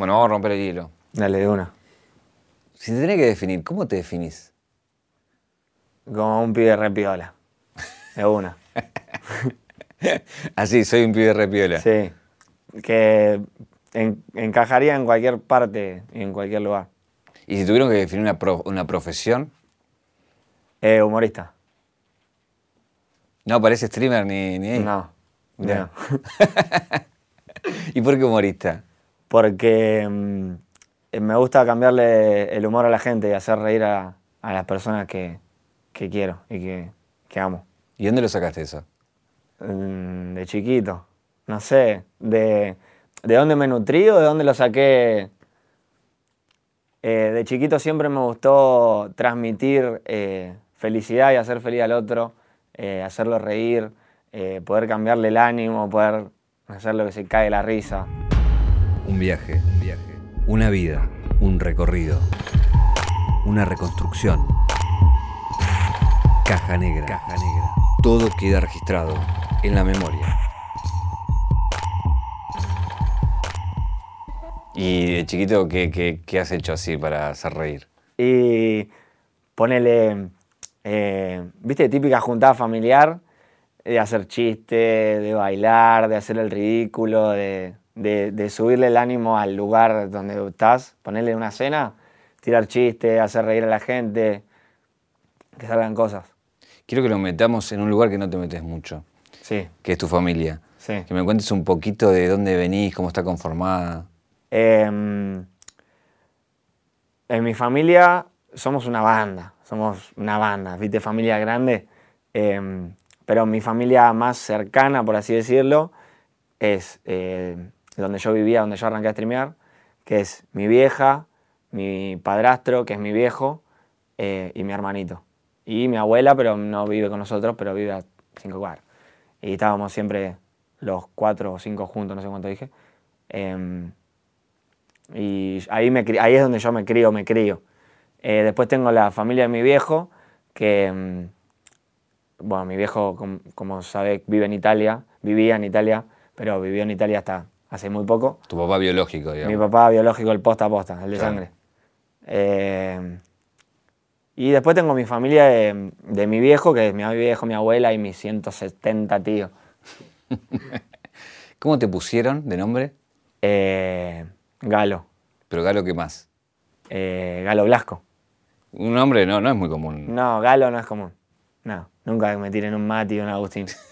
Bueno, vamos a romper el hielo. Dale, de una. Si te tenés que definir, ¿cómo te definís? Como un pibe re piola. De una. Así, soy un pibe repiola. Sí. Que en- encajaría en cualquier parte y en cualquier lugar. Y si tuvieron que definir una, pro- una profesión, Eh, humorista. no parece streamer ni, ni ahí. No. No. ¿Y por qué humorista? Porque mm, me gusta cambiarle el humor a la gente y hacer reír a, a las personas que, que quiero y que, que amo. ¿Y dónde lo sacaste eso? Mm, De chiquito. No sé. De, ¿De dónde me nutrí o de dónde lo saqué? Eh, de chiquito siempre me gustó transmitir eh, felicidad y hacer feliz al otro, eh, hacerlo reír, poder cambiarle el ánimo, poder hacerlo que se cae la risa. Un viaje, un viaje. Una vida, un recorrido. Una reconstrucción. Caja negra. Caja negra. Todo queda registrado en la memoria. ¿Y de chiquito qué, qué- qué has hecho así para hacer reír? Y ponele, eh, viste, típica juntada familiar, de hacer chistes, de bailar, de hacer el ridículo, de, de- de subirle el ánimo al lugar donde estás, ponerle una cena, tirar chistes, hacer reír a la gente, que salgan cosas. Quiero que lo metamos en un lugar que no te metes mucho, Sí, que es tu familia. sí. Que me cuentes un poquito de dónde venís, cómo está conformada. Em, en mi familia somos una banda, somos una banda, viste, familia grande. Em, pero mi familia más cercana, por así decirlo, es eh, donde yo vivía, donde yo arranqué a streamear, que es mi vieja, mi padrastro, que es mi viejo, eh, y mi hermanito. Y mi abuela, pero no vive con nosotros, pero vive a cinco cuadras. Y estábamos siempre los cuatro o cinco juntos, no sé cuánto dije. Em, y ahí, me, ahí es donde yo me crío, me crío. Eh, después tengo la familia de mi viejo, que, mm, bueno, mi viejo, com- como sabe, vive en Italia, vivía en Italia, pero vivió en Italia hasta hace muy poco. Tu papá biológico, digamos. Mi papá biológico, el posta a posta, el de Claro. sangre. Eh, y después tengo mi familia de, de mi viejo, que es mi viejo, mi abuela y mis 170 tíos. ¿Cómo te pusieron de nombre? Eh, Galo, Pero Galo, ¿qué más? eh, Galo Blasco. Un nombre no, no es muy común. No, Galo no es común. No, nunca me tiren un Mati o un Agustín.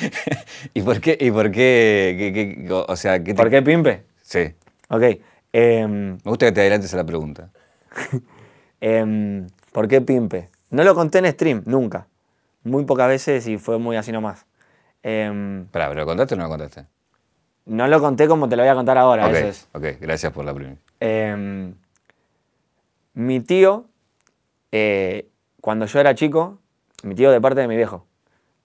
¿Y por qué? ¿Y por qué? qué- qué- o sea, ¿qué te- ¿Por qué Pimpe? Sí. Ok. em, Me gusta que te adelantes a la pregunta. em, ¿Por qué Pimpe? No lo conté en stream, nunca. Muy pocas veces y fue muy así nomás. Pará, ¿pero lo contaste o no lo contaste? no lo conté como te lo voy a contar ahora. ok, eso es. ok, gracias por la primera. Mi tío, eh, cuando yo era chico, mi tío de parte de mi viejo,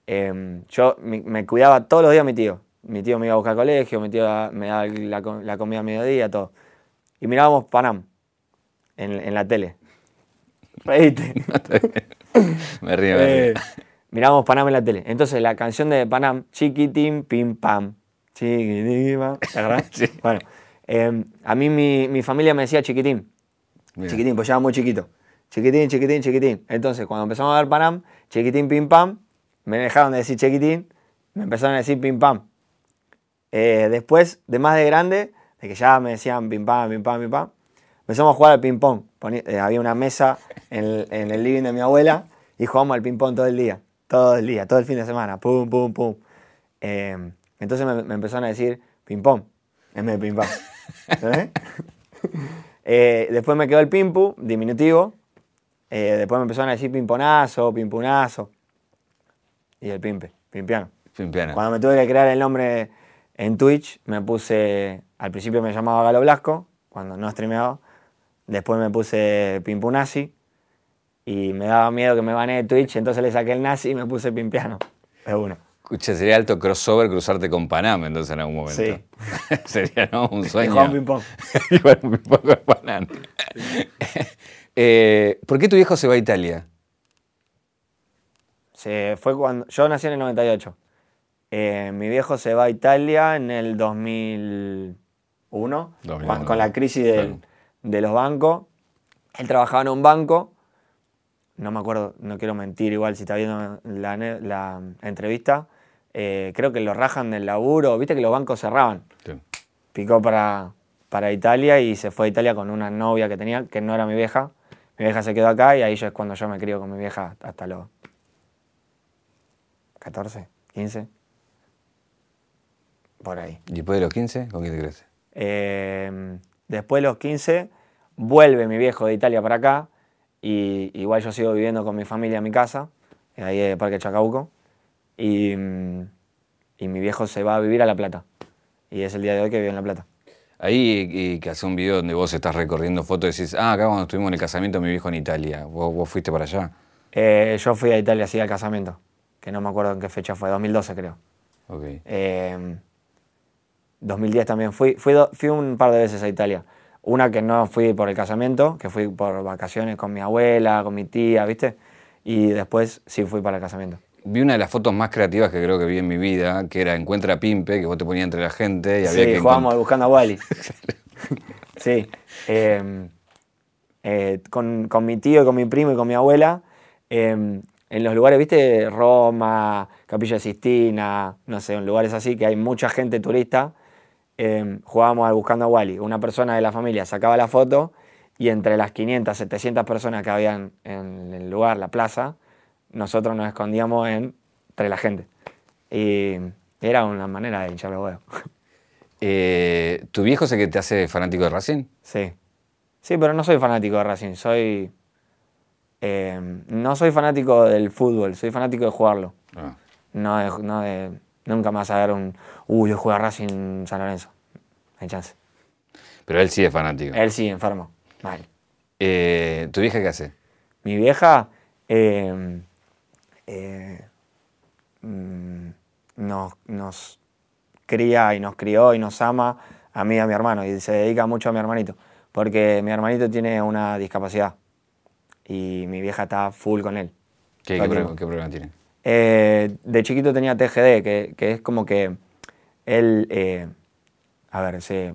em, yo mi- me cuidaba todos los días mi tío. Mi tío me iba a buscar al colegio, mi tío me daba la, la comida a mediodía, todo. Y mirábamos Panam en, en la tele. Reíste. Me río, me río. Eh, mirábamos Panam en la tele. Entonces la canción de Panam, chiquitín, pim pam. Chiquitín, pam. Sí. Bueno, em, a mí mi, mi familia me decía chiquitín. Bien. Chiquitín, pues ya era muy chiquito. Chiquitín, chiquitín, chiquitín. Entonces, cuando empezamos a ver Panam, chiquitín, pim pam, me dejaron de decir chiquitín, me empezaron a decir pim pam. Eh, después, de más de grande, de que ya me decían pim pam, pim pam, pim pam, empezamos a jugar al ping pong. Eh, había una mesa en el, living de mi abuela y jugábamos al ping pong todo el día. Todo el día, todo el fin de semana. Pum, pum, pum. Eh, entonces me, empezaron a decir ping pong en vez de. ¿Entendés? Eh, después me quedó el pimpu, diminutivo. Después me empezaron a decir pimponazo, pimpunazo. Y el pimpe, pimpiano. Pimpiano. Cuando me tuve que crear el nombre en Twitch, me puse. Al principio me llamaba Galo Blasco, cuando no streameaba. Después me puse Pimpunazi. Y me daba miedo que me banee de Twitch, entonces le saqué el nazi y me puse Pimpiano. De uno. Escucha, sería alto crossover cruzarte con Panam entonces en algún momento. Sí. sería, ¿no? Un sueño. jugaba ping pong. Igual un poco de Panam. Eh, ¿Por qué tu viejo se va a Italia? Se fue cuando. Yo nací en el 98. Eh, mi viejo se va a Italia en el 2000. 2001, 2001, con, la crisis claro. de los bancos. Él trabajaba en un banco, no me acuerdo, no quiero mentir igual si está viendo la, entrevista. eh, creo que lo rajan del laburo, viste que los bancos cerraban. Sí. Picó para, para Italia y se fue a Italia con una novia que tenía, que no era mi vieja. Mi vieja se quedó acá y ahí yo es cuando yo me crío con mi vieja hasta los 14, 15. Por ahí. ¿Y después de los 15, con quién te crees? Eh, después de los 15, vuelve mi viejo de Italia para acá. Y igual yo sigo viviendo con mi familia en mi casa, ahí en Parque Chacabuco. Y, y mi viejo se va a vivir a La Plata. Y es el día de hoy que vive en La Plata. Ahí y que hace un video donde vos estás recorriendo fotos y decís, ah, acá cuando estuvimos en el casamiento de mi viejo en Italia. ¿Vos, vos fuiste para allá? Eh, yo fui a Italia así al casamiento, que no me acuerdo en qué fecha fue, 2012 creo. Ok. Eh, 2010 también fui, fui, do- fui un par de veces a Italia. Una que no fui por el casamiento, que fui por vacaciones con mi abuela, con mi tía, ¿viste? Y después sí fui para el casamiento. Vi una de las fotos más creativas que creo que vi en mi vida, que era Encuentra a Pimpe, que vos te ponías entre la gente y había Sí, que jugábamos buscando a Wally. sí. eh, eh, con, con mi tío, y con mi primo y con mi abuela, eh, en los lugares, ¿viste? Roma, Capilla Sistina, no sé, en lugares así que hay mucha gente turista, eh, jugábamos al buscando a Wally. Una persona de la familia sacaba la foto y entre las 500, 700 personas que habían en el lugar, la plaza, nosotros nos escondíamos en- entre la gente. Y era una manera de hinchar los huevos. Eh, ¿Tu viejo es el que te hace fanático de Racing? Sí. Sí, pero no soy fanático de Racing. Soy. Eh, no soy fanático del fútbol, soy fanático de jugarlo. Ah. No de, no de- nunca vas a ver un. Uy, yo juego a Racing San Lorenzo. No hay chance. Pero él sí es fanático. Él sí, enfermo. Mal. Eh, ¿Tu vieja qué hace? Mi vieja. eh, eh, mm, nos, nos cría y nos crió y nos ama a mí y a mi hermano. Y se dedica mucho a mi hermanito. Porque mi hermanito tiene una discapacidad. Y mi vieja está full con él. ¿Qué, problema tiene? Eh, de chiquito tenía TGD, que, que es como que él, eh, a ver, sí,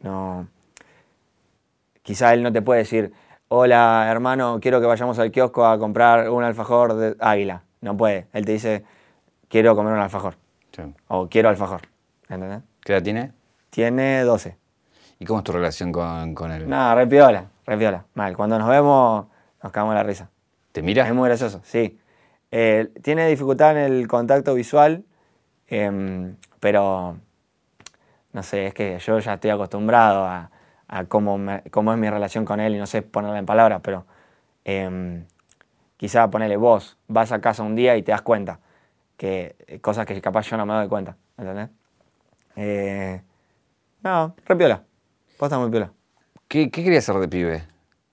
no, quizá él no te puede decir, hola hermano, quiero que vayamos al kiosco a comprar un alfajor de águila. No puede, él te dice, quiero comer un alfajor, Sí. o quiero alfajor, ¿entendés? ¿Qué edad tiene? Tiene 12. ¿Y cómo es tu relación con, con él? Nada, re piola, re piola, mal. Cuando nos vemos, nos cagamos la risa. ¿Te mira? Es muy gracioso, sí. Eh, tiene dificultad en el contacto visual, em, pero no sé, es que yo ya estoy acostumbrado a, a cómo, me- cómo es mi relación con él y no sé ponerla en palabras, pero em, quizá ponerle vos, vas a casa un día y te das cuenta que eh, cosas que capaz yo no me doy cuenta, ¿entendés? Eh, no, re piola, posta muy piola. ¿Qué, qué querías ser de pibe?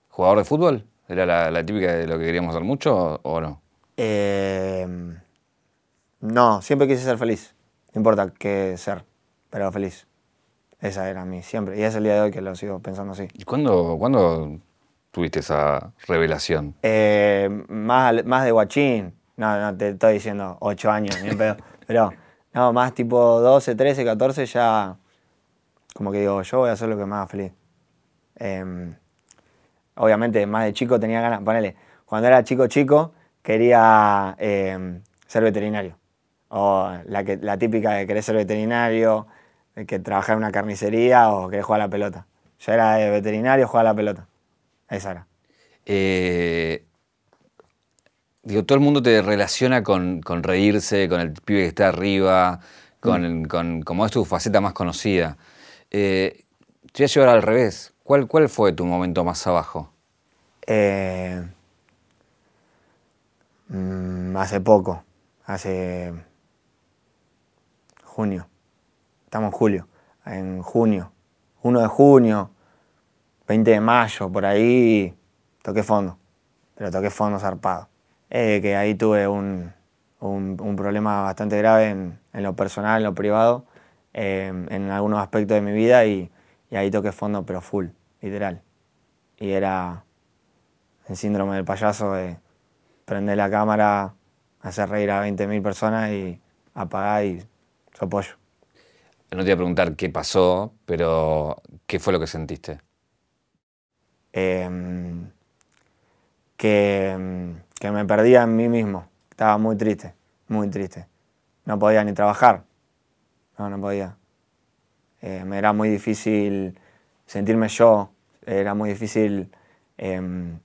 ¿Jugador de fútbol? ¿Era la, la típica de lo que queríamos hacer mucho o, no? Eh, no, siempre quise ser feliz. No importa qué ser, pero feliz. Esa era mi siempre. Y es el día de hoy que lo sigo pensando así. ¿Y cuándo, cuándo tuviste esa revelación? Eh, más, más de guachín. No, no te estoy diciendo 8 años, ni pedo. Pero, no, más tipo 12, 13, 14 ya. Como que digo, yo voy a hacer lo que me haga feliz. Em, obviamente, más de chico tenía ganas. Ponele, cuando era chico, chico, quería em, ser veterinario. O la, que, la típica de querer ser veterinario, que trabajar en una carnicería o querer jugar a la pelota. Yo era de veterinario, jugar a la pelota. Esa era. Eh, digo, todo el mundo te relaciona con, con reírse, con el pibe que está arriba, con, con- como es tu faceta más conocida. Eh, te voy a llevar al revés. ¿Cuál, ¿Cuál fue tu momento más abajo? Eh, mm, hace poco, hace junio. Estamos en julio, en junio. 1 de junio, 20 de mayo, por ahí toqué fondo. Pero toqué fondo zarpado. Eh, que ahí tuve un, un- problema bastante grave en, en lo personal, en lo privado, eh, en algunos aspectos de mi vida y, y ahí toqué fondo, pero full, literal. Y era el síndrome del payaso de prender la cámara, hacer reír a 20.000 personas y apagar y sos pollo. no te voy a preguntar qué pasó, pero ¿qué fue lo que sentiste? Em, que, que me perdía en mí mismo. Estaba muy triste, muy triste. No podía ni trabajar. No, no podía. Eh, me era muy difícil sentirme yo. Era muy difícil em,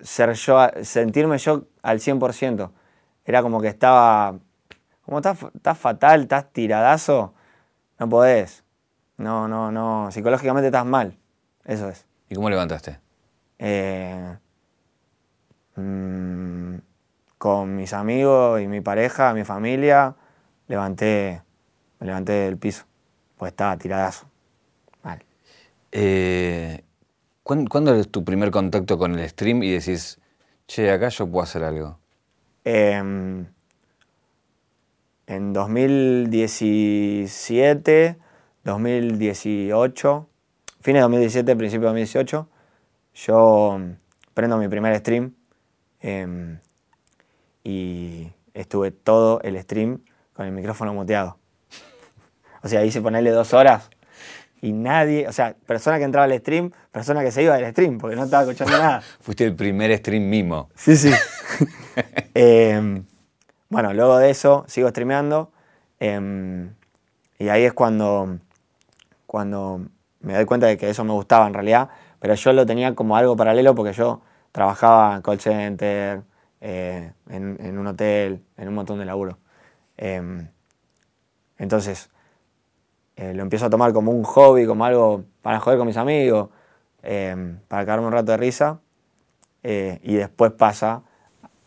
ser yo, sentirme yo al 100%. Era como que estaba, como estás, estás fatal, estás tiradazo, no podés. No, no, no, psicológicamente estás mal. Eso es. ¿Y cómo levantaste? Eh, mm, con mis amigos y mi pareja, mi familia, levanté, me levanté del piso, pues estaba tiradazo. Mal. Eh, ¿cuán- ¿Cuándo es tu primer contacto con el stream y decís, che, acá yo puedo hacer algo? Em, en 2017, 2018, fines de 2017, principio de 2018, yo mm, prendo mi primer stream em, y estuve todo el stream con el micrófono muteado. O sea, hice ponerle dos horas y nadie, o sea, persona que entraba al stream, persona que se iba del stream porque no estaba escuchando nada. Fuiste el primer stream mimo. Sí, sí. Em, bueno, luego de eso sigo streameando em, y ahí es cuando, cuando me doy cuenta de que eso me gustaba en realidad, pero yo lo tenía como algo paralelo porque yo trabajaba en call center, eh, en, en un hotel, en un montón de laburo. Em, entonces, eh, lo empiezo a tomar como un hobby, como algo para joder con mis amigos, em, para quedarme un rato de risa. Eh, y después pasa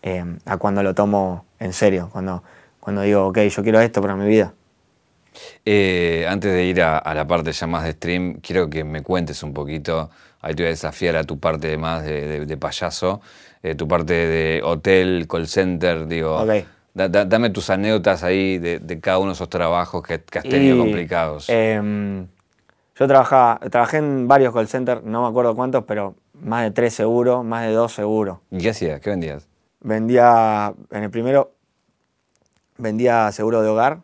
eh, a cuando lo tomo en serio, cuando, cuando digo, ok, yo quiero esto para mi vida. Eh, antes de ir a, a la parte ya más de stream, quiero que me cuentes un poquito, ahí te voy a desafiar a tu parte más de, de- de payaso, eh, tu parte de hotel, call center, digo, Ok. Da- da- dame tus anécdotas ahí de, de cada uno de esos trabajos que, que has tenido Y, complicados. em, yo trabajaba, trabajé en varios call centers, no me acuerdo cuántos, pero más de tres seguro, más de dos seguro. ¿Y qué hacías? ¿Qué vendías? Vendía, en el primero, vendía seguro de hogar,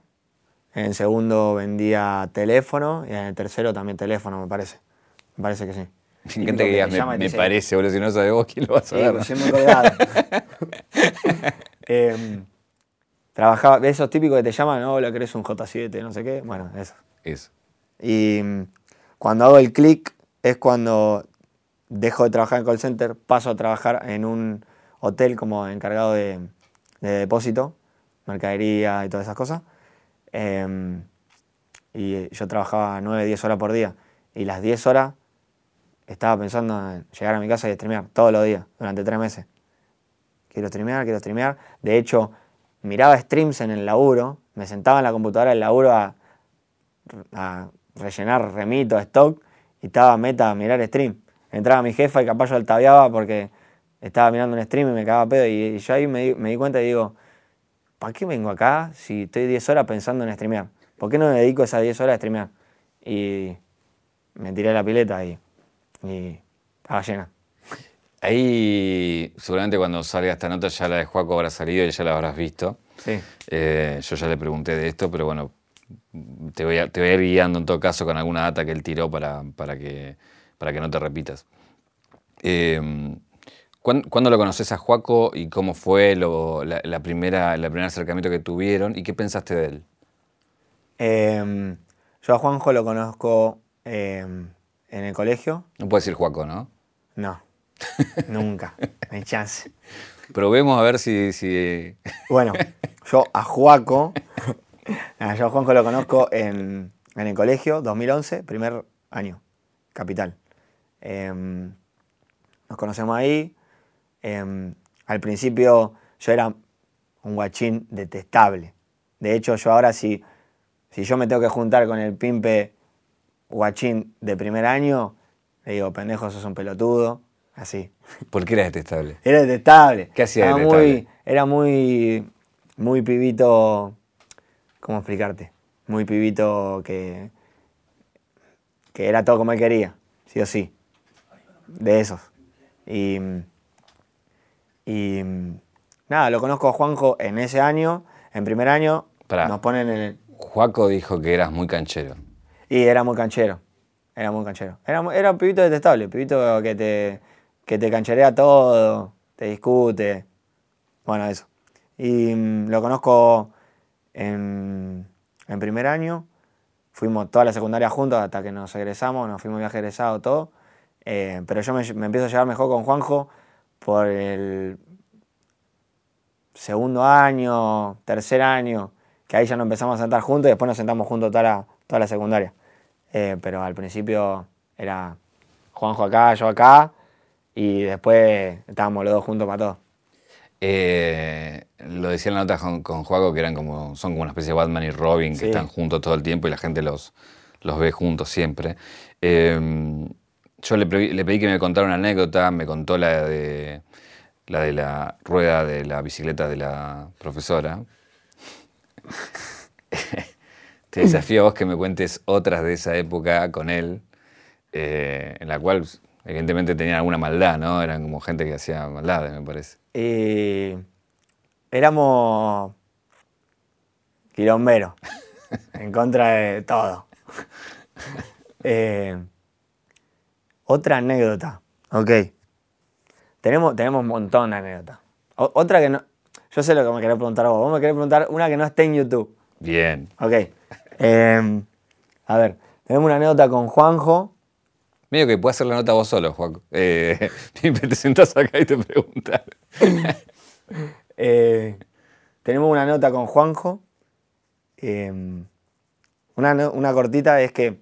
en el segundo vendía teléfono y en el tercero también teléfono, me parece. Me parece que sí. Que te digas, me, me parece, boludo, si no sabes vos quién lo vas a Sí, ver. pues muy colgado. trabajaba, esos típicos que te llaman, no, lo querés un J7, no sé qué. Bueno, eso. Eso. Y mm, cuando hago el clic es cuando dejo de trabajar en call center, paso a trabajar en un hotel como encargado de, de depósito, mercadería y todas esas cosas. Em, y yo trabajaba 9, 10 horas por día. Y las 10 horas estaba pensando en llegar a mi casa y streamear todos los días, durante tres meses. Quiero streamear, quiero streamear. De hecho, miraba streams en el laburo, me sentaba en la computadora del laburo a, rellenar remito, stock, y estaba meta a mirar stream. Entraba mi jefa y capaz yo altaveaba porque estaba mirando un stream y me cagaba pedo. Y, yo ahí me, di- cuenta y digo, ¿para qué vengo acá si estoy 10 horas pensando en streamear? ¿Por qué no me dedico esas 10 horas a streamear? Y me tiré la pileta y, y estaba llena. Ahí, seguramente cuando salga esta nota ya la de Juaco habrá salido y ya la habrás visto. Sí. Eh, yo ya le pregunté de esto, pero bueno, te voy, a, te voy a ir guiando en todo caso con alguna data que él tiró para, para, que, para que no te repitas. Eh, ¿cuán- ¿Cuándo lo conoces a Juaco y cómo fue lo- la, la primera, el primer acercamiento que tuvieron y qué pensaste de él? Em, yo a Juanjo lo conozco em, en el colegio. No puedes decir Juaco, ¿no? No, nunca, no hay chance. Probemos a ver si... si Bueno, yo a Juaco, yo a Juanjo lo conozco en, en el colegio, 2011, primer año, capital. Em, nos conocemos ahí. Em, al principio yo era un guachín detestable. De hecho, yo ahora si, si yo me tengo que juntar con el pimpe guachín de primer año, le digo, pendejo, sos un pelotudo, así. ¿Por qué era detestable? Era detestable. ¿Qué hacía Era detestable? Muy, era muy, muy pibito, ¿cómo explicarte? Muy pibito que, que era todo como él quería, sí o sí. De esos. Y, y nada, lo conozco a Juanjo en ese año, en primer año, Pará. Nos ponen en el... Juaco dijo que eras muy canchero. Y era muy canchero. Era muy canchero. Era, era un pibito detestable, pibito que te, que te cancherea todo, te discute. Bueno, eso. Y mm, lo conozco en, primer año. Fuimos toda la secundaria juntos hasta que nos egresamos, nos fuimos viaje egresado, todo. Eh, pero yo me, me empiezo a llevar mejor con Juanjo por el segundo año, tercer año, que ahí ya nos empezamos a sentar juntos y después nos sentamos juntos toda la, toda la secundaria. Eh, pero al principio era Juanjo acá, yo acá, y después estábamos los dos juntos para todo. Eh, lo decía en la nota con, con Juaco que eran como, son como una especie de Batman y Robin que Sí. están juntos todo el tiempo y la gente los, los ve juntos siempre. Eh, yo le, pedí- le pedí que me contara una anécdota, me contó la de la de la rueda de la bicicleta de la profesora. Te desafío a vos que me cuentes otras de esa época con él, eh, en la cual evidentemente tenían alguna maldad, ¿no? Eran como gente que hacía maldades, me parece. Y éramos quilomberos, en contra de todo. Eh, otra anécdota, ok. Tenemos, tenemos un montón de anécdotas. O- otra que no... Yo sé lo que me querés preguntar vos. Vos me querés preguntar una que no esté en YouTube. Bien. Ok. Eh, a ver, tenemos una anécdota con Juanjo. Medio que puedes hacer la nota vos solo, Juan. Eh, te sentás acá y te preguntas. Eh, tenemos una nota con Juanjo. Eh, una, cortita es que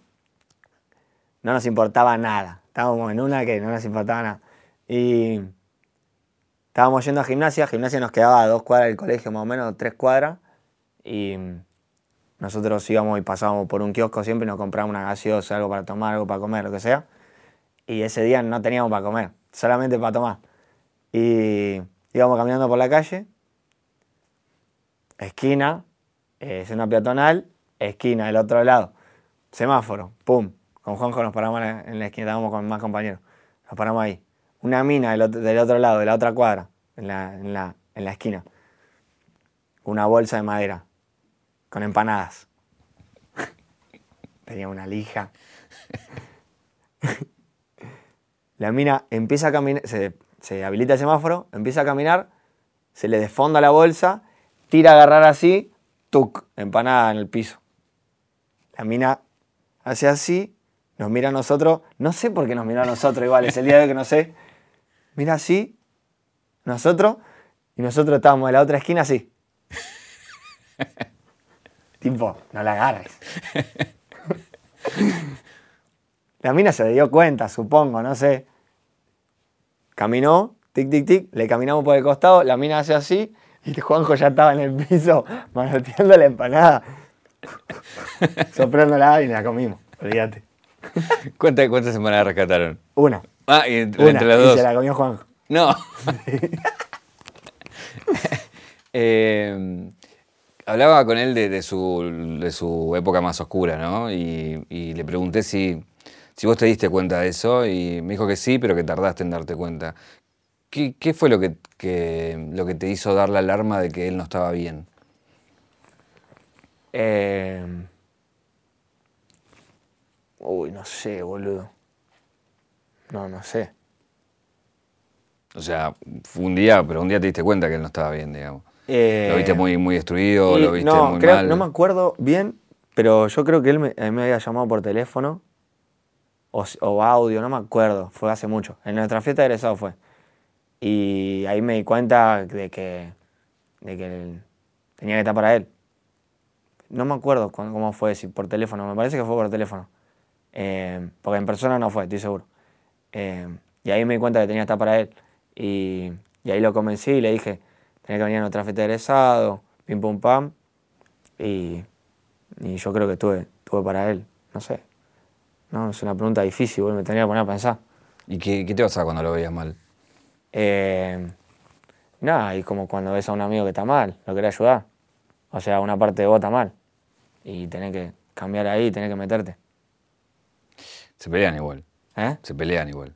no nos importaba nada. Estábamos en una que no nos importaba nada. Y estábamos yendo a gimnasia. Gimnasia nos quedaba dos cuadras del colegio, más o menos, tres cuadras. Y nosotros íbamos y pasábamos por un kiosco siempre y nos comprábamos una gaseosa, algo para tomar, algo para comer, lo que sea. Y ese día no teníamos para comer, solamente para tomar. Y íbamos caminando por la calle, esquina, eh, es una peatonal, esquina del otro lado, semáforo, pum. Con Juanjo nos paramos en la esquina, estábamos con más compañeros, nos paramos ahí. Una mina del otro, del otro lado, de la otra cuadra, en la, en la, en la esquina. Una bolsa de madera, con empanadas. Tenía una lija. La mina empieza a caminar, se, se habilita el semáforo, empieza a caminar, se le desfonda la bolsa, tira a agarrar así, tuc, empanada en el piso. La mina hace así, nos mira a nosotros, no sé por qué nos mira a nosotros, igual, es el día de que no sé. Mira así, nosotros, y nosotros estábamos en la otra esquina así. tipo, no la agarres. La mina se dio cuenta, supongo, no sé. Caminó, tic, tic, tic, le caminamos por el costado, la mina hace así, y Juanjo ya estaba en el piso manoteando la empanada. Soplándola y la comimos, olvídate. ¿Cuántas, ¿Cuántas semanas rescataron? Una. Ah, y entre, Una, entre las y dos. se la comió Juanjo. No. Eh, hablaba con él de, de su, de su época más oscura, ¿no? Y, y le pregunté si, si vos te diste cuenta de eso y me dijo que sí, pero que tardaste en darte cuenta. ¿Qué, qué fue lo que, que- lo que te hizo dar la alarma de que él no estaba bien? Eh, Uy, no sé, boludo. No, no sé. O sea, fue un día, pero un día te diste cuenta que él no estaba bien, digamos. Eh, Lo viste muy, muy destruido, y lo viste no, muy creo- mal. no me acuerdo bien, pero yo creo que él me, él me había llamado por teléfono o, audio, no me acuerdo, fue hace mucho. En nuestra fiesta de egresado fue. Y ahí me di cuenta de que, de que tenía que estar para él. No me acuerdo cu- cómo fue, si por teléfono, me parece que fue por teléfono. Eh, porque en persona no fue, estoy seguro. Eh, y ahí me di cuenta que tenía que estar para él. Y, y ahí lo convencí y le dije, tenía que venir a nuestra fiesta de egresado, pim pum pam. Y, y yo creo que estuve, estuve para él, no sé. No, es una pregunta difícil, me tendría que poner a pensar. ¿Y qué, qué te pasaba cuando lo veías mal? Eh, nada, y como cuando ves a un amigo que está mal, lo querés ayudar. O sea, una parte de vos está mal. Y tenés que cambiar ahí, tenés que meterte. Se pelean igual. ¿Eh? Se pelean igual.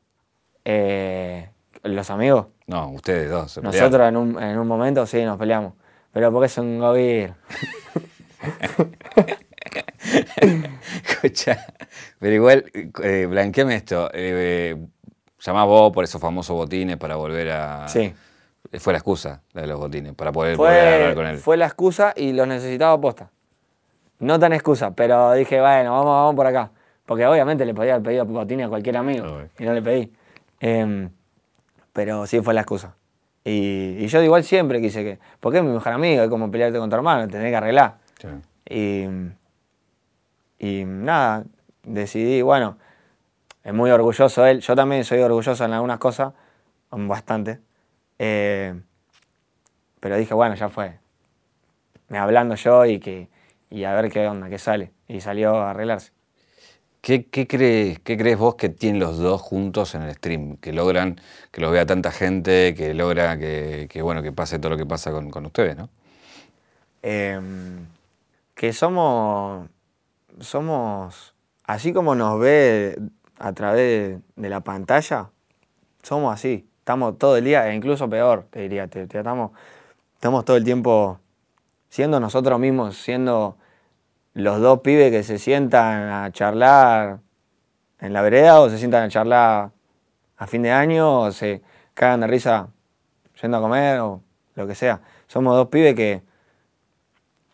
Eh, los amigos, No, ustedes dos. Se pelean. nosotros en un, en un momento sí nos peleamos. Pero porque es un gobierno. Escucha, pero igual, eh, blanqueame esto. Eh, llamás vos por esos famosos botines para volver a. Sí. Fue la excusa, la de los botines, para poder hablar con él. fue la excusa y los necesitaba posta. No tan excusa, pero dije, bueno, vamos, vamos por acá. Porque obviamente le podía haber pedido botines a cualquier amigo y no le pedí. Em, pero sí fue la excusa. Y, y yo igual siempre quise que. Porque es mi mejor amigo, es como pelearte con tu hermano, tenés que arreglar. Sí. Y, y nada, decidí, bueno, es muy orgulloso él. Yo también soy orgulloso en algunas cosas, bastante. Eh, pero dije, bueno, ya fue. Me hablando yo y, que, y a ver qué onda, qué sale. Y salió a arreglarse. ¿Qué, qué crees, ¿Qué crees vos que tienen los dos juntos en el stream? Que logran que los vea tanta gente, que logra que, que, bueno, que pase todo lo que pasa con, con ustedes, ¿no? Eh, que somos, somos, así como nos ve a través de la pantalla, somos así. Estamos todo el día, e incluso peor, te diría. te- estamos, estamos todo el tiempo siendo nosotros mismos, siendo los dos pibes que se sientan a charlar en la vereda o se sientan a charlar a fin de año o se cagan de risa yendo a comer o lo que sea. Somos dos pibes que,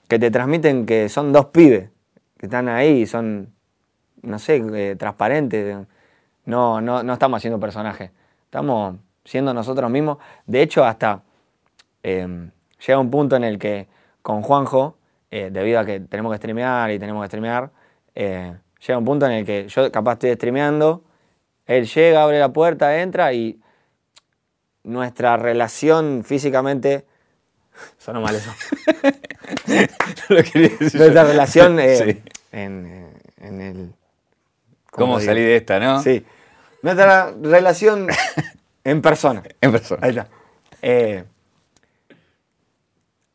que te transmiten que son dos pibes, que están ahí, son, no sé, eh, transparentes. No, no, no estamos haciendo personajes, estamos siendo nosotros mismos. De hecho, hasta eh, llega un punto en el que con Juanjo, eh, debido a que tenemos que streamear y tenemos que streamear, eh, llega un punto en el que yo capaz estoy streameando, él llega, abre la puerta, entra y nuestra relación físicamente... Sonó mal eso. lo quería decir. Nuestra relación eh, Sí. en, eh, en el... ¿Cómo digo? salir de esta, no? Sí. Nuestra relación en persona. En persona. Ahí está. Eh,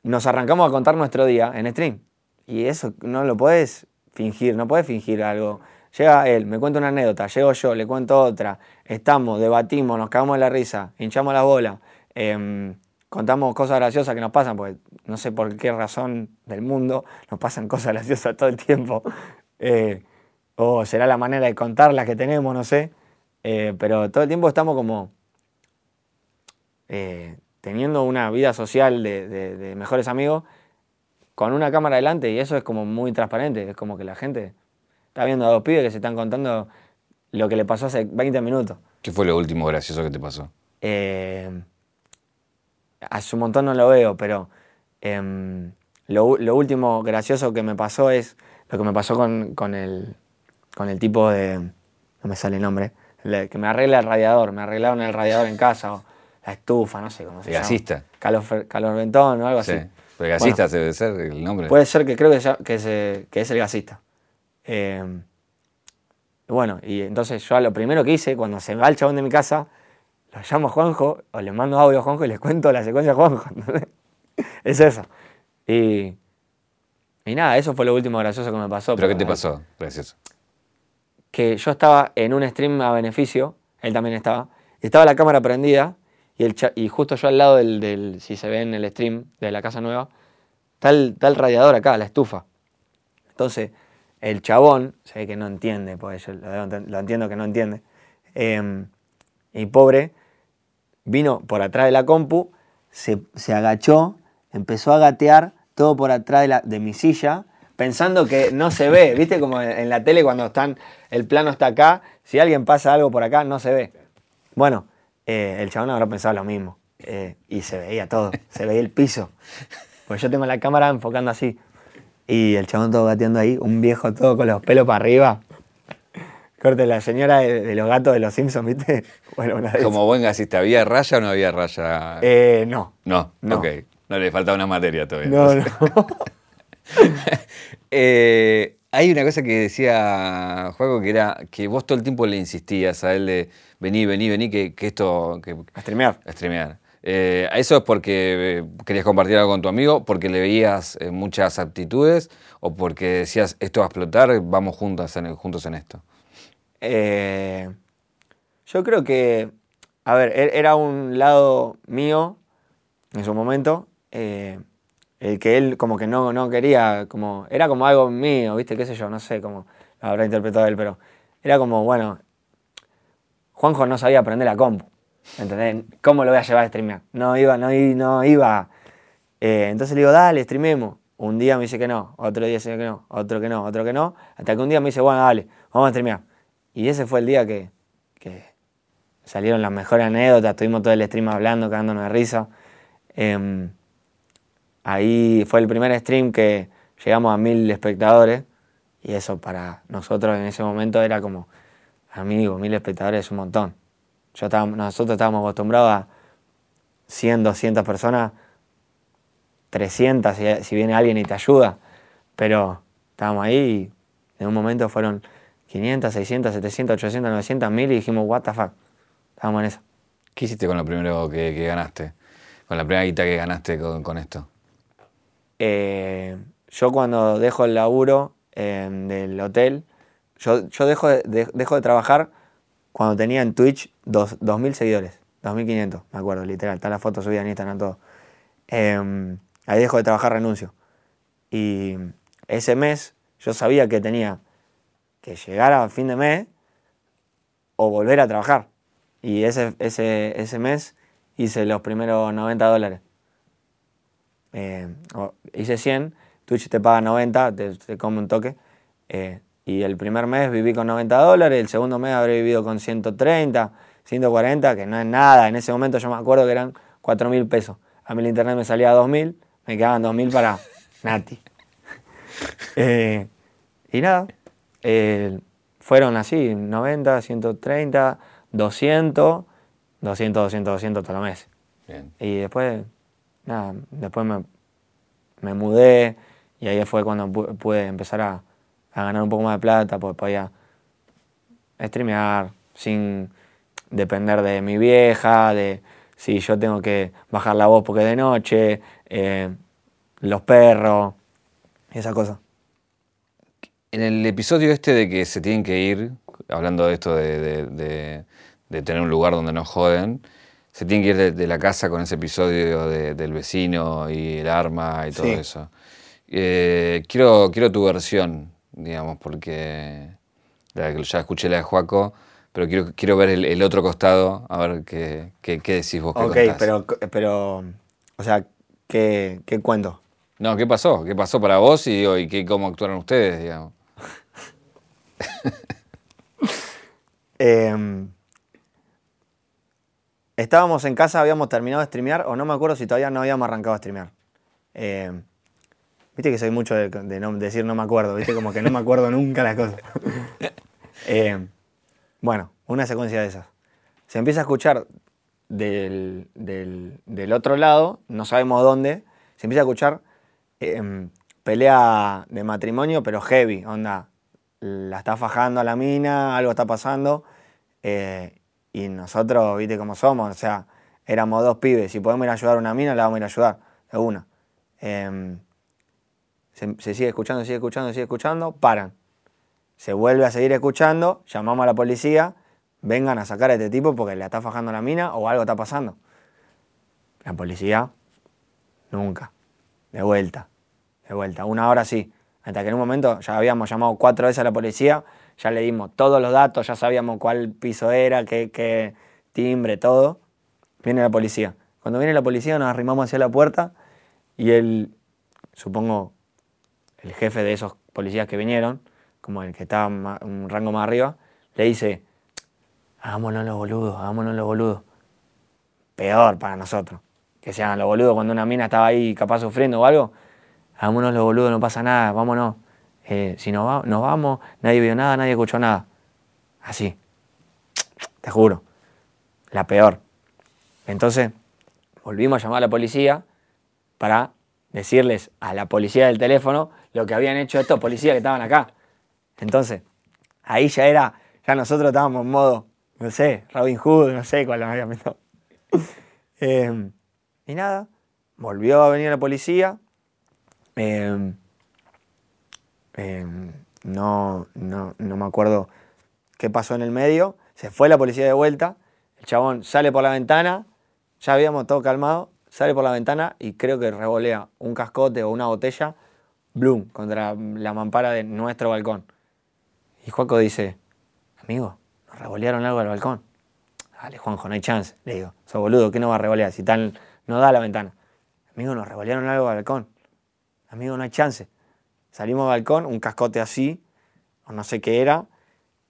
nos arrancamos a contar nuestro día en stream. Y eso no lo puedes fingir, no puedes fingir algo. Llega él, me cuenta una anécdota, llego yo, le cuento otra, estamos, debatimos, nos cagamos de la risa, hinchamos la bola, em, contamos cosas graciosas que nos pasan, porque no sé por qué razón del mundo nos pasan cosas graciosas todo el tiempo. Eh, o será la manera de contarlas que tenemos, no sé. Eh, pero todo el tiempo estamos como eh, teniendo una vida social de, de- de mejores amigos con una cámara delante y eso es como muy transparente. Es como que la gente está viendo a dos pibes que se están contando lo que le pasó hace 20 minutos. ¿Qué fue lo último gracioso que te pasó? Eh, hace un montón no lo veo, pero em, lo, lo último gracioso que me pasó es lo que me pasó con, con el, con el tipo de. No me sale el nombre. que me arregla el radiador. Me arreglaron el radiador en casa o la estufa, no sé cómo se El llama. gasista. Calor, calorventón o algo Sí. así. Pero gasista debe ser el nombre. Puede ser que creo que, ya- que, se- que es el gasista. Eh, bueno, y entonces yo lo primero que hice, cuando se va el chabón de mi casa, lo llamo a Juanjo, o le mando audio a Juanjo y les cuento la secuencia a Juanjo. ¿entendés? es eso. Y, y nada, eso fue lo último gracioso que me pasó. ¿Pero qué te pasó? Gracioso. que yo estaba en un stream a beneficio, él también estaba, y estaba la cámara prendida, y, el y justo yo al lado del, del- si se ve en el stream de la casa nueva, está el, está el radiador acá, la estufa. Entonces, el chabón, se ve que no entiende, pues yo lo, debo enten- lo entiendo que no entiende, em, y pobre, vino por atrás de la compu, se, se agachó, empezó a gatear todo por atrás de, la- mi silla, pensando que no se ve, ¿viste? Como en, en la tele cuando están, el plano está acá, si alguien pasa algo por acá, no se ve. Bueno, eh, el chabón habrá pensado lo mismo, eh, y se veía todo, se veía el piso. Pues yo tengo la cámara enfocando así, y el chabón todo gateando ahí, un viejo todo con los pelos para arriba. Corte, la señora de, de los gatos de los Simpsons, ¿viste? Bueno, una esas. Como buen gasista, ¿había raya o no había raya? Eh, no. no, no. ok. No le faltaba una materia todavía. No, no. Eh, hay una cosa que decía Juego que era que vos todo el tiempo le insistías a él de vení, vení, vení, que, que esto. Que, A streamear. a streamear. Eh, ¿Eso es porque eh, querías compartir algo con tu amigo? ¿Porque le veías eh, muchas aptitudes? ¿O porque decías esto va a explotar, vamos juntas en, juntos en esto? Eh, yo creo que, a ver, e- era un lado mío en su momento, eh, el que él como que no, no quería, como, era como algo mío, ¿viste? ¿Qué sé yo? No sé cómo lo habrá interpretado él, pero era como, bueno, Juanjo no sabía aprender la compu, ¿entendés? ¿Cómo lo voy a llevar a streamear? No iba, no, no iba. Eh, entonces le digo, dale, streamemos. Un día me dice que no, otro día dice que no, otro que no, otro que no, hasta que un día me dice, bueno, dale, vamos a streamear. Y ese fue el día que, salieron las mejores anécdotas, estuvimos todo el stream hablando, cagándonos de risa. Em, ahí fue el primer stream que llegamos a mil espectadores y eso para nosotros en ese momento era como, amigo, mil espectadores es un montón. Nosotros estábamos acostumbrados a 100, 200 personas, 300 si, viene alguien y te ayuda, pero estábamos ahí y en un momento fueron 500, 600, 700, 800, 900, 1000 y dijimos, what the fuck, estábamos en eso. ¿Qué hiciste con lo primero que, ganaste? Con la primera guita que ganaste con esto. Eh, yo cuando dejo el laburo em, del hotel, yo, yo dejo, de, dejo de trabajar cuando tenía en Twitch 2.000 seguidores, 2.500, me acuerdo, literal, está la foto subida en Instagram, todo. Em, ahí dejo de trabajar, renuncio. Y ese mes yo sabía que tenía que llegar a fin de mes o volver a trabajar. Y ese, ese, ese mes hice los primeros 90 dólares. Eh, hice 100, Twitch te paga 90, te, come un toque. Eh, y el primer mes viví con 90 dólares, el segundo mes habré vivido con 130, 140, que no es nada. En ese momento yo me acuerdo que eran 4 mil pesos. A mí el internet me salía a 2 mil, me quedaban 2 mil para Nati. Eh, y nada, fueron así, 90, 130, 200, 200, 200, 200 todos los meses. Y después nada, después me, mudé y ahí fue cuando pude empezar a, ganar un poco más de plata, porque podía streamear sin depender de mi vieja, de si yo tengo que bajar la voz porque es de noche, eh, los perros, esa cosa. En el episodio este de que se tienen que ir, hablando de esto de, de tener un lugar donde no joden, se tiene que ir de, la casa con ese episodio del vecino y el arma y todo eso. Eh, quiero, quiero tu versión, digamos, porque ya escuché la de Juaco, pero quiero, quiero ver el, otro costado, a ver qué, qué, decís vos. ok, pero, pero, o sea, ¿qué, ¿qué, cuento? No, ¿qué pasó? ¿Qué pasó para vos y, y qué, cómo actuaron ustedes, digamos? eh, estábamos en casa, habíamos terminado de streamear, o no me acuerdo si todavía no habíamos arrancado a streamear. Eh, viste que soy mucho de, decir no me acuerdo, viste como que no me acuerdo nunca las cosas. Eh, bueno, una secuencia de esas. Se empieza a escuchar del, otro lado, no sabemos dónde, se empieza a escuchar em, pelea de matrimonio, pero heavy, onda, la está fajando a la mina, algo está pasando. Eh, y nosotros, viste cómo somos, o sea, éramos dos pibes. Si podemos ir a ayudar a una mina, la vamos a ir a ayudar, de una. Em, se, sigue escuchando, sigue escuchando, sigue escuchando, paran. Se vuelve a seguir escuchando, llamamos a la policía, vengan a sacar a este tipo porque le está fajando la mina o algo está pasando. La policía, nunca. De vuelta, de vuelta. Una hora sí. Hasta que en un momento ya habíamos llamado cuatro veces a la policía, ya le dimos todos los datos, ya sabíamos cuál piso era, qué, timbre, todo. Viene la policía. Cuando viene la policía nos arrimamos hacia la puerta y él, supongo, el jefe de esos policías que vinieron, como el que estaba un rango más arriba, le dice, hagámonos los boludos, hagámonos los boludos. Peor para nosotros, que se hagan los boludos cuando una mina estaba ahí capaz sufriendo o algo. Hagámonos los boludos, no pasa nada, vámonos. Eh, si nos, nos vamos, nadie vio nada, nadie escuchó nada. Así, te juro, la peor. Entonces, volvimos a llamar a la policía para decirles a la policía del teléfono lo que habían hecho estos policías que estaban acá. Entonces, ahí ya era, ya nosotros estábamos en modo, no sé, Robin Hood, no sé cuál nos había metido. Eh, y nada, volvió a venir la policía. Eh, no, no, no me acuerdo qué pasó en el medio. Se fue la policía de vuelta, el chabón sale por la ventana, ya habíamos todo calmado, sale por la ventana y creo que revolea un cascote o una botella, bloom, contra la mampara de nuestro balcón. Y Juaco dice, amigo, nos revolearon algo al balcón. Dale, Juanjo, no hay chance. Le digo, sos boludo, ¿qué no va a revolear? Si tal no da la ventana. Amigo, nos revolearon algo al balcón. Amigo, no hay chance. Salimos al balcón, un cascote así, o no sé qué era,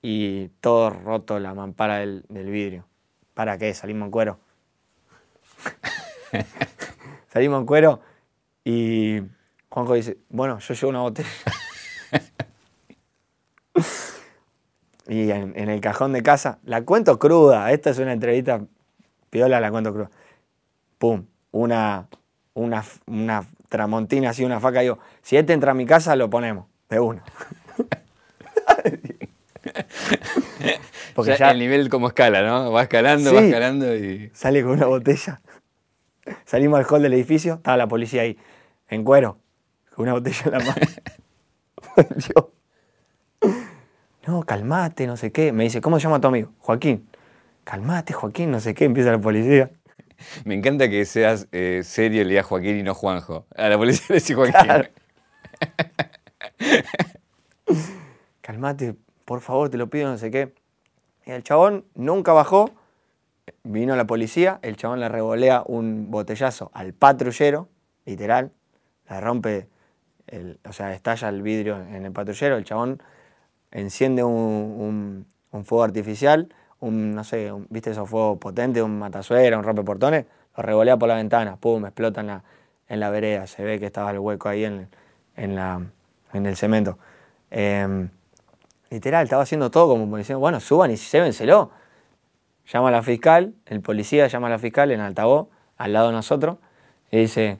y todo roto la mampara del, del vidrio. ¿Para qué? Salimos en cuero. Salimos en cuero y Juanjo dice, bueno, yo llevo una botella. y en, en el cajón de casa, la cuento cruda, esta es una entrevista piola, la cuento cruda. Pum, una, una, una tramontina así, una faca, digo, si este entra a mi casa, lo ponemos, de una. Porque ya, el nivel como escala, ¿no? Va escalando, Sí. va escalando y. Sale con una botella. Salimos al hall del edificio, estaba la policía ahí, en cuero, con una botella en la mano. Yo, no, calmate, no sé qué. Me dice, ¿cómo se llama tu amigo? Joaquín. Calmate, Joaquín, no sé qué. Empieza la policía. Me encanta que seas eh, serio le digas Joaquín y no Juanjo. A la policía le decís Joaquín. Claro. Calmate, por favor, te lo pido, no sé qué. El chabón nunca bajó. Vino la policía, el chabón le revolea un botellazo al patrullero, literal. Le rompe, el- o sea, estalla el vidrio en el patrullero. El chabón enciende un, un- un fuego artificial, un, no sé, un- ¿viste esos fuegos potentes? Un matazuera, un rompeportones. Lo revolea por la ventana, pum, explota en la, en la vereda. Se ve que estaba el hueco ahí en, en, la, en el cemento. Em, literal, estaba haciendo todo como diciendo, bueno, suban y llévenselo. Llama la fiscal, el policía llama a la fiscal en altavoz, al lado de nosotros, y dice,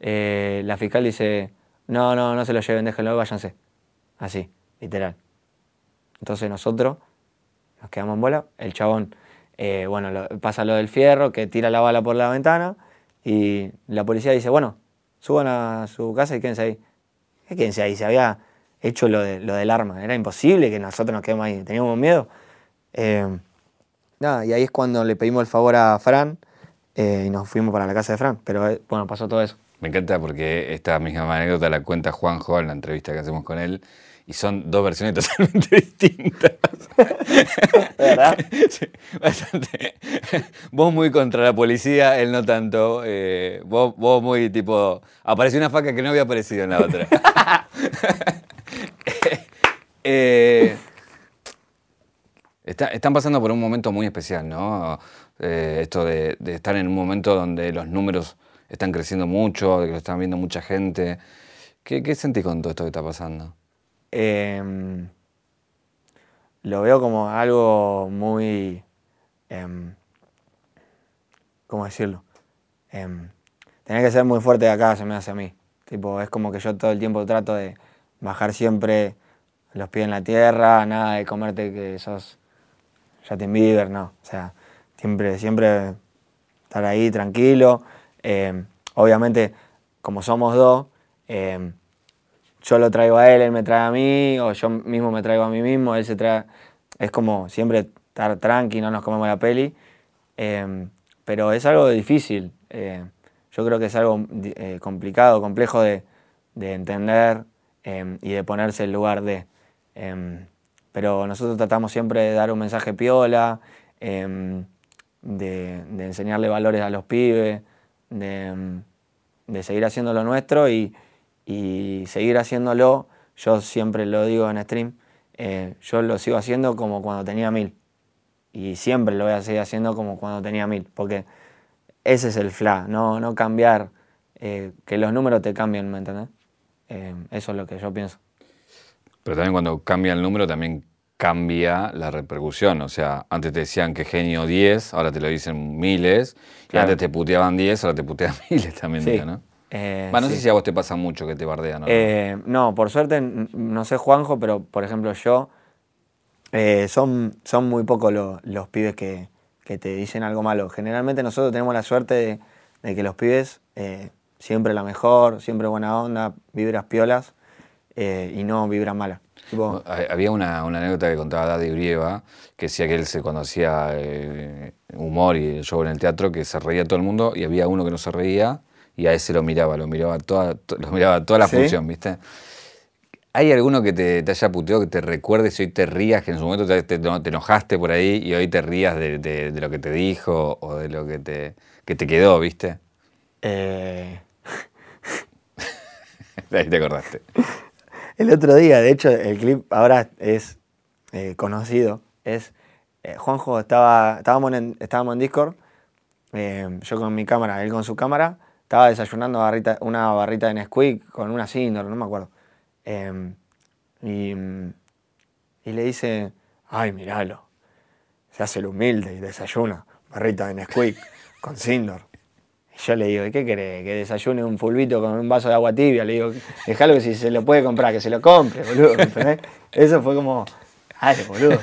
eh, la fiscal dice, no, no, no se lo lleven, déjenlo, váyanse. Así, literal. Entonces nosotros nos quedamos en bola, el chabón, eh, bueno, lo- pasa lo del fierro, que tira la bala por la ventana, y la policía dice, bueno, suban a su casa y quédense ahí. ¿Qué quédense ahí? Se había hecho lo, de, lo del arma, era imposible que nosotros nos quedemos ahí, teníamos miedo. Eh, nada, y ahí es cuando le pedimos el favor a Fran eh, y nos fuimos para la casa de Fran, pero eh, bueno, pasó todo eso. Me encanta porque esta misma anécdota la cuenta Juanjo en la entrevista que hacemos con él y son dos versiones totalmente distintas. verdad? Sí, bastante. Vos muy contra la policía, él no tanto. eh, vos, vos muy tipo. Apareció una faca que no había aparecido en la otra. Eh, está- están pasando por un momento muy especial, ¿no? Eh, esto de, de estar en un momento donde los números están creciendo mucho, de que lo están viendo mucha gente. ¿Qué, qué sentís con todo esto que está pasando? Em, lo veo como algo muy... em, ¿Cómo decirlo? Tener que ser muy fuerte de acá se me hace a mí. Tipo, es como que yo todo el tiempo trato de bajar siempre los pies en la tierra, nada de comerte que sos Justin Bieber, no. O sea, siempre, siempre estar ahí tranquilo. Obviamente, como somos dos, yo lo traigo a él, él me trae a mí, o yo mismo me traigo a mí mismo, él se trae... Es como siempre estar tranqui, no nos comemos la peli, eh, pero es algo difícil. eh, yo creo que es algo eh, complicado, complejo de, de entender eh, y de ponerse en lugar de... eh, pero nosotros tratamos siempre de dar un mensaje piola, de, de enseñarle valores a los pibes, de, de seguir haciendo lo nuestro y, y seguir haciéndolo, yo siempre lo digo en stream, eh, yo lo sigo haciendo como cuando tenía mil. Y siempre lo voy a seguir haciendo como cuando tenía mil, porque ese es el fla, no, no cambiar, eh, que los números te cambien, ¿me entendés? Eh, eso es lo que yo pienso. Pero también cuando cambia el número también cambia la repercusión. O sea, antes te decían que genio 10, ahora te lo dicen miles. Y antes te puteaban 10, ahora te putean miles también. Sí. ¿no? Eh, no sí. sé si a vos te pasa mucho que te bardean. ¿no? Eh, no, por suerte, no sé Juanjo, pero por ejemplo yo, eh, son, son muy pocos lo- los pibes que, que te dicen algo malo. Generalmente nosotros tenemos la suerte de, de que los pibes, siempre la mejor, siempre buena onda, vibras piolas y no vibras malas. Tipo, Había una, una anécdota que contaba Daddy Urieva, que decía que él se, cuando hacía humor y el show en el teatro, que se reía todo el mundo y había uno que no se reía y a ese lo miraba, lo miraba toda, to- lo miraba toda la ¿Sí? función, ¿viste? ¿Hay alguno que te, te haya puteado, que te recuerdes y hoy te rías, que en su momento te, te- no, te enojaste por ahí y hoy te rías de, de- de lo que te dijo o de lo que te, que te quedó, ¿viste? eh, ahí te acordaste. El otro día, de hecho, el clip ahora es eh, conocido. Es eh, Juanjo estaba, estábamos en, estábamos en Discord, eh, yo con mi cámara, él con su cámara, estaba desayunando barrita- una barrita de Nesquik con una Sindor, no me acuerdo. Eh, y, y le dice, ay, míralo, se hace el humilde y desayuna barrita de Nesquik con Sindor. Y yo le digo, ¿y qué querés? Que desayune un fulbito con un vaso de agua tibia. Le digo, dejalo que si se lo puede comprar, que se lo compre, boludo. ¿entendés? Eso fue como, ay, boludo.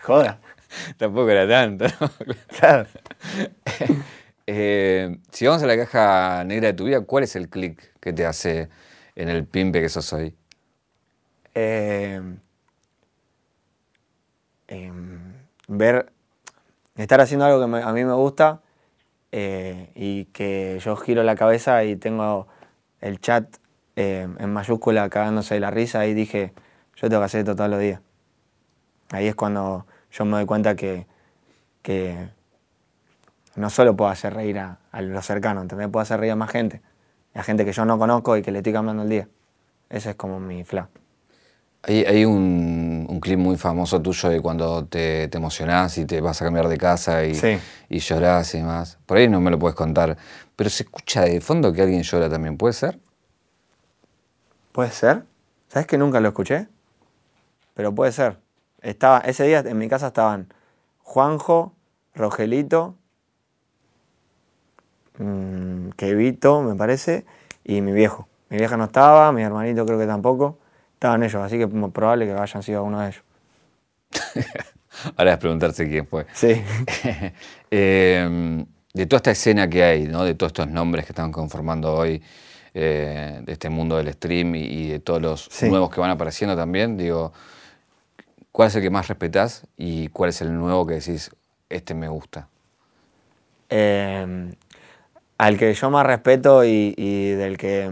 Joda. Tampoco era tanto, ¿no? Claro. Eh, si vamos a la caja negra de tu vida, ¿cuál es el clic que te hace en el pimpe que sos hoy? Eh, em, ver, estar haciendo algo que a mí me gusta eh, y que yo giro la cabeza y tengo el chat eh, en mayúscula cagándose de la risa y dije, yo tengo que hacer esto todos los días. Ahí es cuando yo me doy cuenta que, que no solo puedo hacer reír a, a los cercanos, ¿entendés? Puedo hacer reír a más gente, a gente que yo no conozco y que le estoy cambiando el día. Ese es como mi fla. Hay, hay un, un clip muy famoso tuyo de cuando te, te emocionás y te vas a cambiar de casa y, Sí. y llorás y demás. Por ahí no me lo puedes contar, pero se escucha de fondo que alguien llora también, ¿puede ser? ¿Puede ser? ¿Sabes que nunca lo escuché? Pero puede ser. Estaba, ese día en mi casa estaban Juanjo, Rogelito, mm, Kevito, me parece, y mi viejo. Mi vieja no estaba, mi hermanito creo que tampoco. Estaban ellos, así que es probable que hayan sido uno de ellos. Ahora es preguntarse quién fue. Sí. Eh, de toda esta escena que hay, ¿no? de todos estos nombres que están conformando hoy, eh, de este mundo del stream y, y de todos los Sí. nuevos que van apareciendo también, digo, ¿cuál es el que más respetás y cuál es el nuevo que decís, este me gusta? Eh, al que yo más respeto y, y del que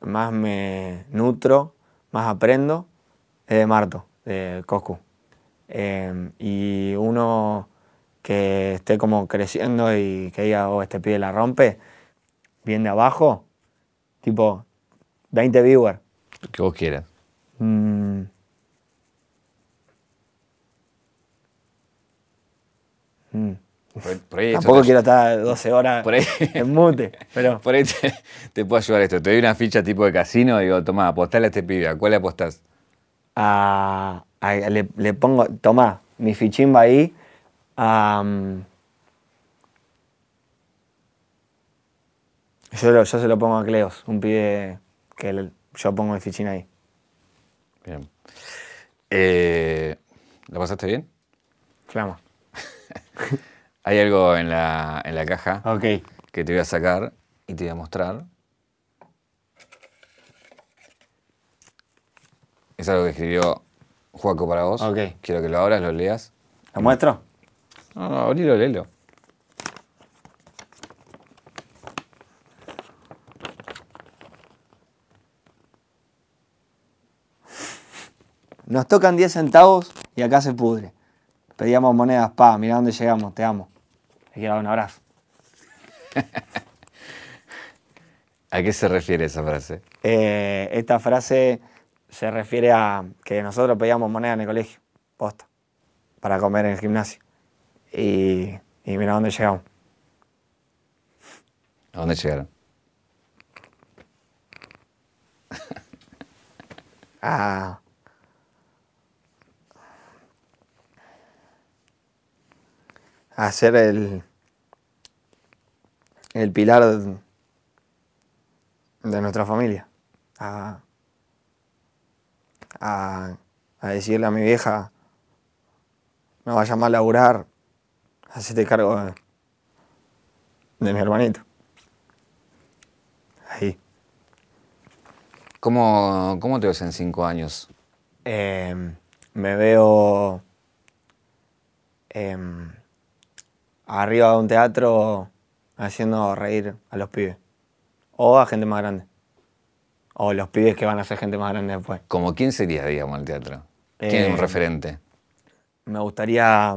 más me nutro, más aprendo, es de Marto, de Coscu. Eh, y uno que esté como creciendo y que diga, oh, este pibe la rompe, bien de abajo, tipo 20 viewers. Lo que vos quieras. Mm. Mm. Por, por ahí esto Tampoco quiero estar 12 horas Por ahí- en mute, pero... Por ahí te, te puedo ayudar esto. Te doy una ficha tipo de casino y digo, tomá, apostale a este pibe. ¿A cuál le apostás? a- a- le, le pongo, toma, mi fichimba ahí. am, yo, lo- yo se lo pongo a Cleos, un pibe que le- yo pongo mi fichín ahí. Bien. Eh, ¿La pasaste bien? Flama. Hay algo en la, en la caja que te voy a sacar y te voy a mostrar. Es algo que escribió Juaco para vos. Quiero que lo abras, lo leas. ¿Lo muestro? No, no, abrilo, léelo. Nos tocan 10 centavos y acá se pudre. Pedíamos monedas, pa, mira dónde llegamos, te amo. Te quiero dar un abrazo. ¿A qué se refiere esa frase? Eh, esta frase se refiere a que nosotros pedíamos moneda en el colegio, posta, para comer en el gimnasio. Y, y mira dónde llegamos. ¿A dónde llegaron? A, a ser el, el pilar de, nuestra familia. A, a, a decirle a mi vieja, no vayas más a laburar, hacete cargo de, de mi hermanito. Ahí. ¿Cómo, ¿Cómo te ves en cinco años? Eh, me veo em, arriba de un teatro haciendo reír a los pibes. O a gente más grande. O los pibes que van a ser gente más grande después. ¿Como quién sería, digamos, el teatro? ¿Quién es un Eh, referente? Me gustaría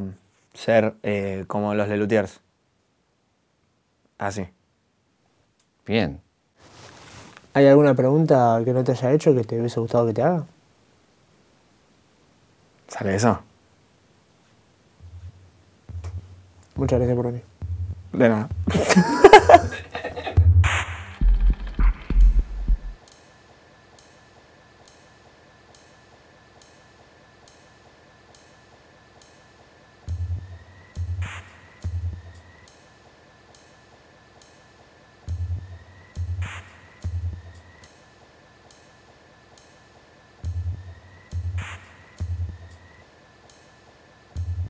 ser eh, como los Lelutiers. Así. Bien. ¿Hay alguna pregunta que no te haya hecho que te hubiese gustado que te haga? ¿Sale eso? Muchas gracias por venir. De nada.